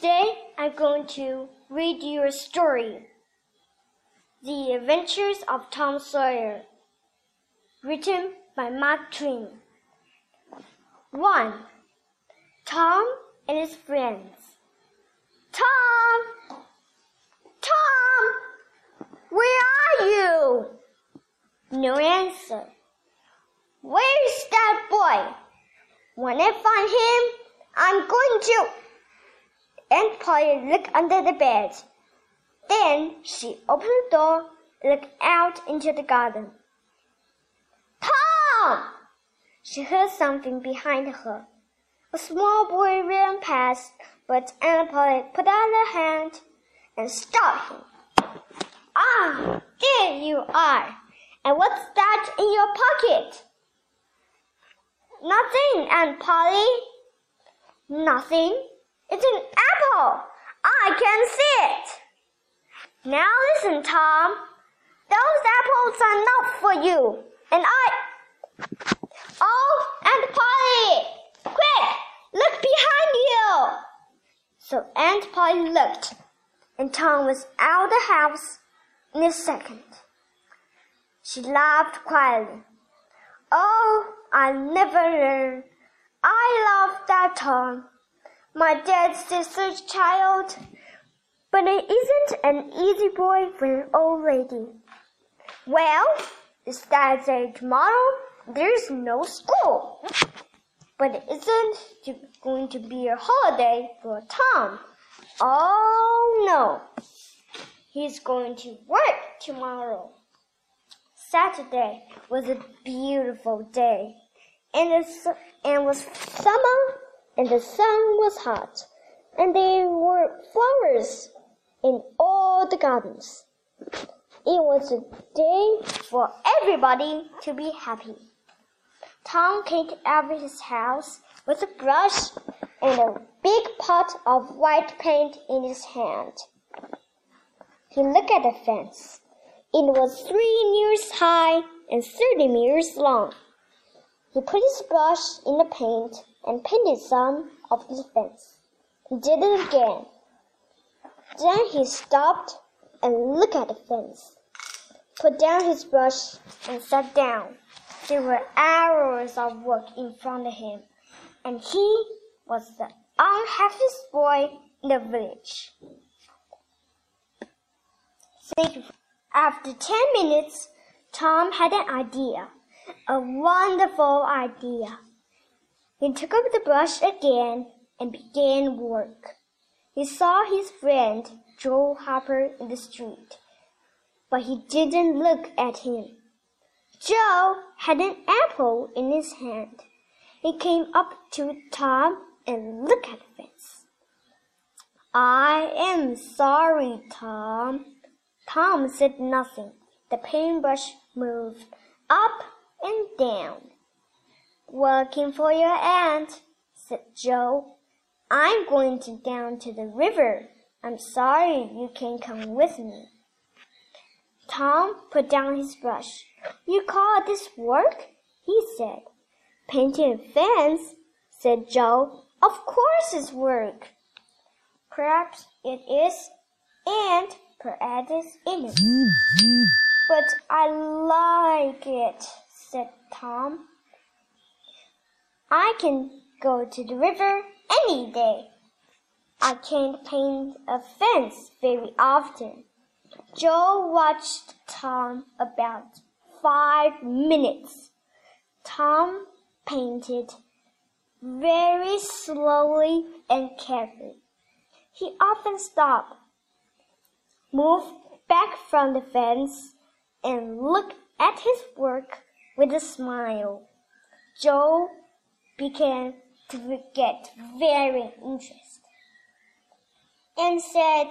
Today I'm going to read you a story. The Adventures of Tom Sawyer. Written by Mark Twain. 1. Tom and his friends. Tom! Tom! Where are you? No answer. Where's that boy? When I find him, I'm going to. Aunt Polly looked under the bed. Then she opened the door and looked out into the garden. Tom! She heard something behind her. A small boy ran past, but Aunt Polly put out her hand and stopped him. Ah, there you are. And what's that in your pocket? Nothing, Aunt Polly. Nothing. It's an apple. Oh, I can see it. Now listen, Tom. Those apples are not for you. And I. Oh, Aunt Polly! Quick! Look behind you! So Aunt Polly looked, and Tom was out of the house in a second. She laughed quietly. Oh, I never learned. I love that Tom my dead sister's child. But it isn't an easy boy for an old lady. Well, it's that day tomorrow there's no school. But it isn't going to be a holiday for Tom. Oh no. He's going to work tomorrow. Saturday was a beautiful day and it, and was summer and the sun was hot, and there were flowers in all the gardens. It was a day for everybody to be happy. Tom came of his house with a brush and a big pot of white paint in his hand. He looked at the fence. It was three meters high and thirty meters long. He put his brush in the paint and painted some of the fence. He did it again. Then he stopped and looked at the fence, put down his brush, and sat down. There were hours of work in front of him, and he was the unhappiest boy in the village. After ten minutes, Tom had an idea, a wonderful idea. He took up the brush again and began work. He saw his friend Joe Harper in the street, but he didn't look at him. Joe had an apple in his hand. He came up to Tom and looked at the fence. I am sorry, Tom. Tom said nothing. The paintbrush moved up and down. Working for your aunt, said Joe. I'm going to down to the river. I'm sorry you can't come with me. Tom put down his brush. You call this work? he said. Painting a fence, said Joe. Of course it's work. Perhaps it is, and perhaps it isn't. But I like it, said Tom. I can go to the river any day. I can't paint a fence very often. Joe watched Tom about five minutes. Tom painted very slowly and carefully. He often stopped, moved back from the fence, and looked at his work with a smile. Joe began to get very interested and said,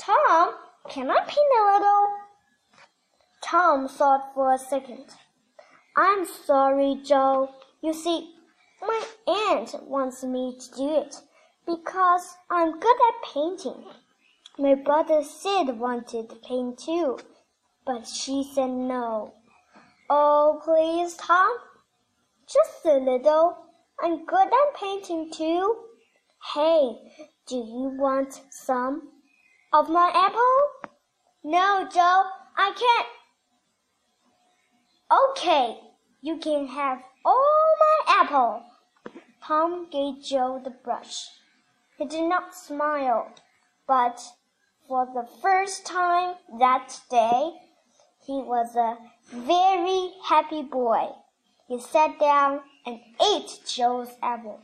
Tom, can I paint a little? Tom thought for a second. I'm sorry, Joe. You see, my aunt wants me to do it because I'm good at painting. My brother Sid wanted to paint too, but she said no. Oh, please, Tom, just a little. I'm good at painting too. Hey, do you want some of my apple? No, Joe, I can't. Okay, you can have all my apple. Tom gave Joe the brush. He did not smile, but for the first time that day, he was a very happy boy. He sat down and ate Joe's apple.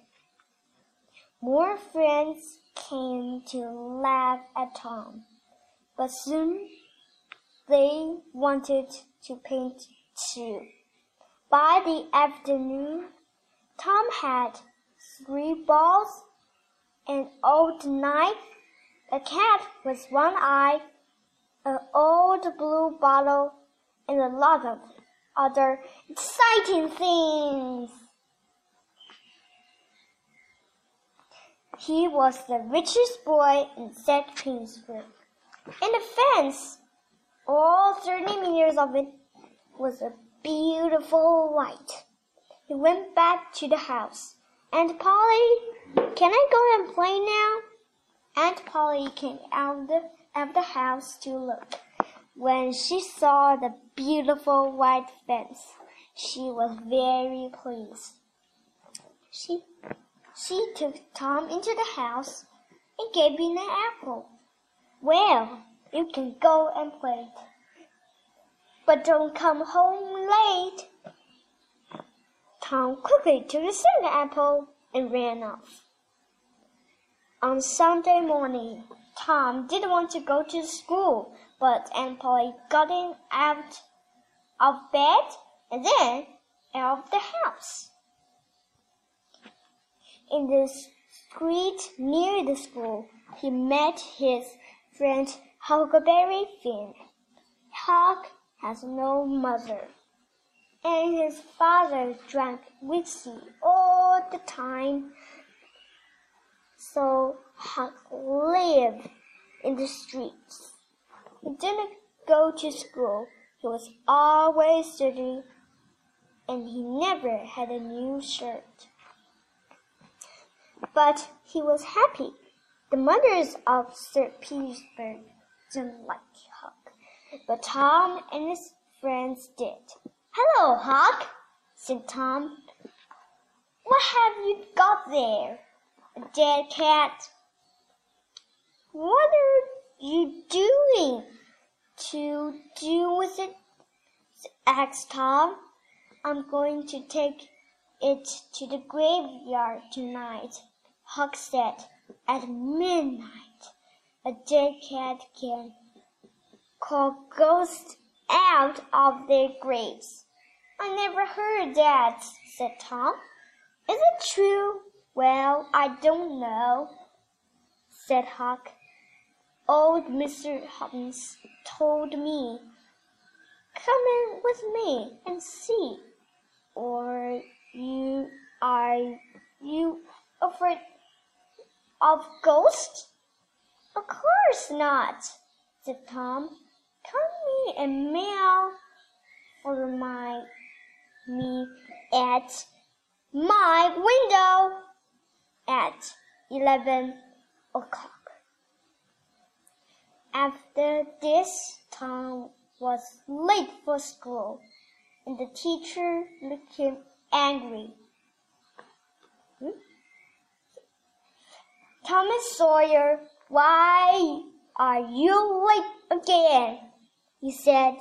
More friends came to laugh at Tom, but soon they wanted to paint too. By the afternoon, Tom had three balls, an old knife, a cat with one eye, an old blue bottle, and a lot of other exciting things. He was the richest boy in St. Petersburg. And the fence, all thirty meters of it, was a beautiful white. He went back to the house. Aunt Polly, can I go and play now? Aunt Polly came out of the, out of the house to look. When she saw the beautiful white fence, she was very pleased. She she took Tom into the house and gave him an apple. Well, you can go and play. But don't come home late. Tom quickly took the second apple and ran off. On Sunday morning, Tom didn't want to go to school, but Aunt Polly got him out of bed and then out of the house. In the street near the school, he met his friend Huckleberry Finn. Huck has no mother, and his father drank whiskey all the time. So Huck lived in the streets. He didn't go to school. He was always dirty, and he never had a new shirt. But he was happy. The mothers of St. Petersburg didn't like Huck, but Tom and his friends did. Hello, Huck, said Tom. What have you got there? Dead cat. What are you doing to do with it? asked Tom. I'm going to take it to the graveyard tonight. Huck said, At midnight, a dead cat can call ghosts out of their graves. I never heard that, said Tom. Is it true? Well, I don't know, said Huck. Old Mr. Hopkins told me. Come in with me and see. Or you are you afraid of ghosts? Of course not, said Tom. Come me a mail for my me at my window at eleven o'clock. After this, Tom was late for school, and the teacher looked him angry. Hmm? Thomas Sawyer, why are you late again? He said.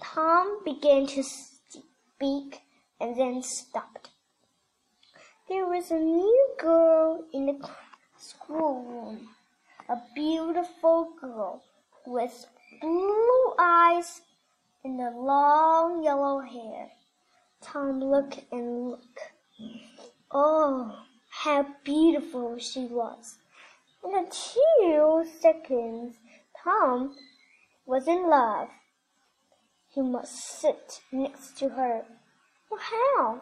Tom began to speak and then stopped. There was a new girl in the schoolroom, a beautiful girl with blue eyes and long yellow hair. Tom looked and looked. Oh, how beautiful she was. In a few seconds, Tom was in love. He must sit next to her. Well, how?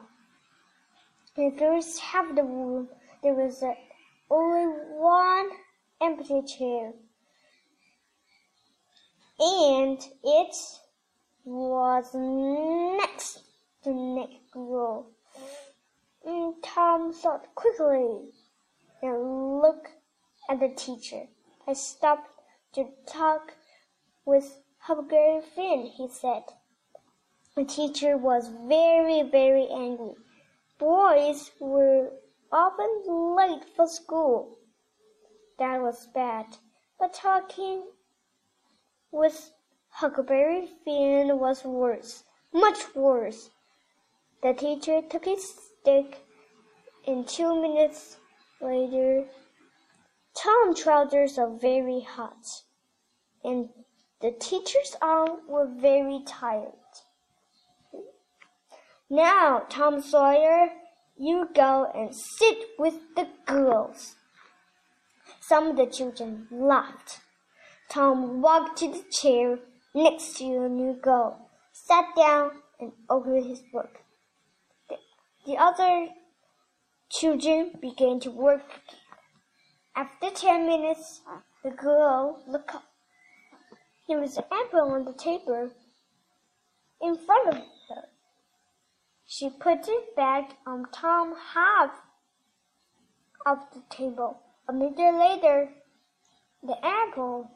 In the first half of the room, there was only one empty chair. And it was next to Nick Girl. Tom thought quickly and looked at the teacher. I stopped to talk with Huckleberry Finn, he said. The teacher was very, very angry. Boys were often late for school. That was bad. But talking with Huckleberry Finn was worse, much worse. The teacher took his stick, and two minutes later, Tom's trousers are very hot, and the teacher's arms were very tired. Now, Tom Sawyer, you go and sit with the girls. Some of the children laughed. Tom walked to the chair next to the new girl, sat down, and opened his book. The, the other children began to work. After ten minutes, the girl looked up. There was an apple on the table in front of. She put it back on Tom's half of the table. A minute later, the apple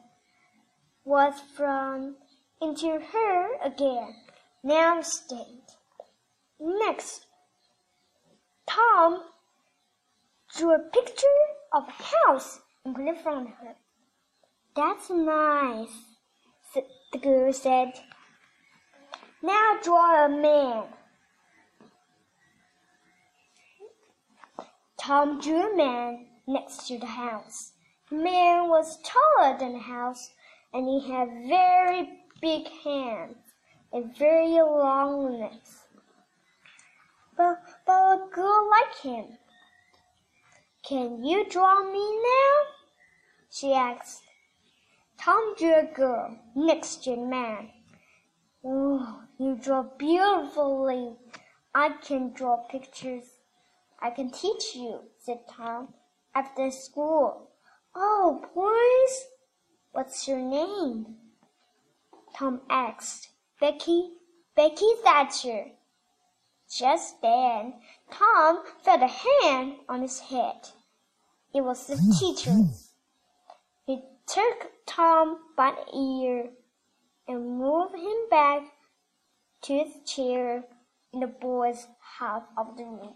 was thrown into her again, now stained. Next, Tom drew a picture of a house and put it in front of her. That's nice, the girl said. Now draw a man. Tom drew a man next to the house. The man was taller than the house, and he had very big hands and very long legs. But, but a girl like him. Can you draw me now? she asked. Tom drew a girl next to a man. Oh, you draw beautifully. I can draw pictures I can teach you, said Tom, after school. Oh, boys, What's your name? Tom asked. Becky, Becky Thatcher. Just then, Tom felt a hand on his head. It was the teacher. He took Tom by the ear and moved him back to his chair in the boys' half of the room.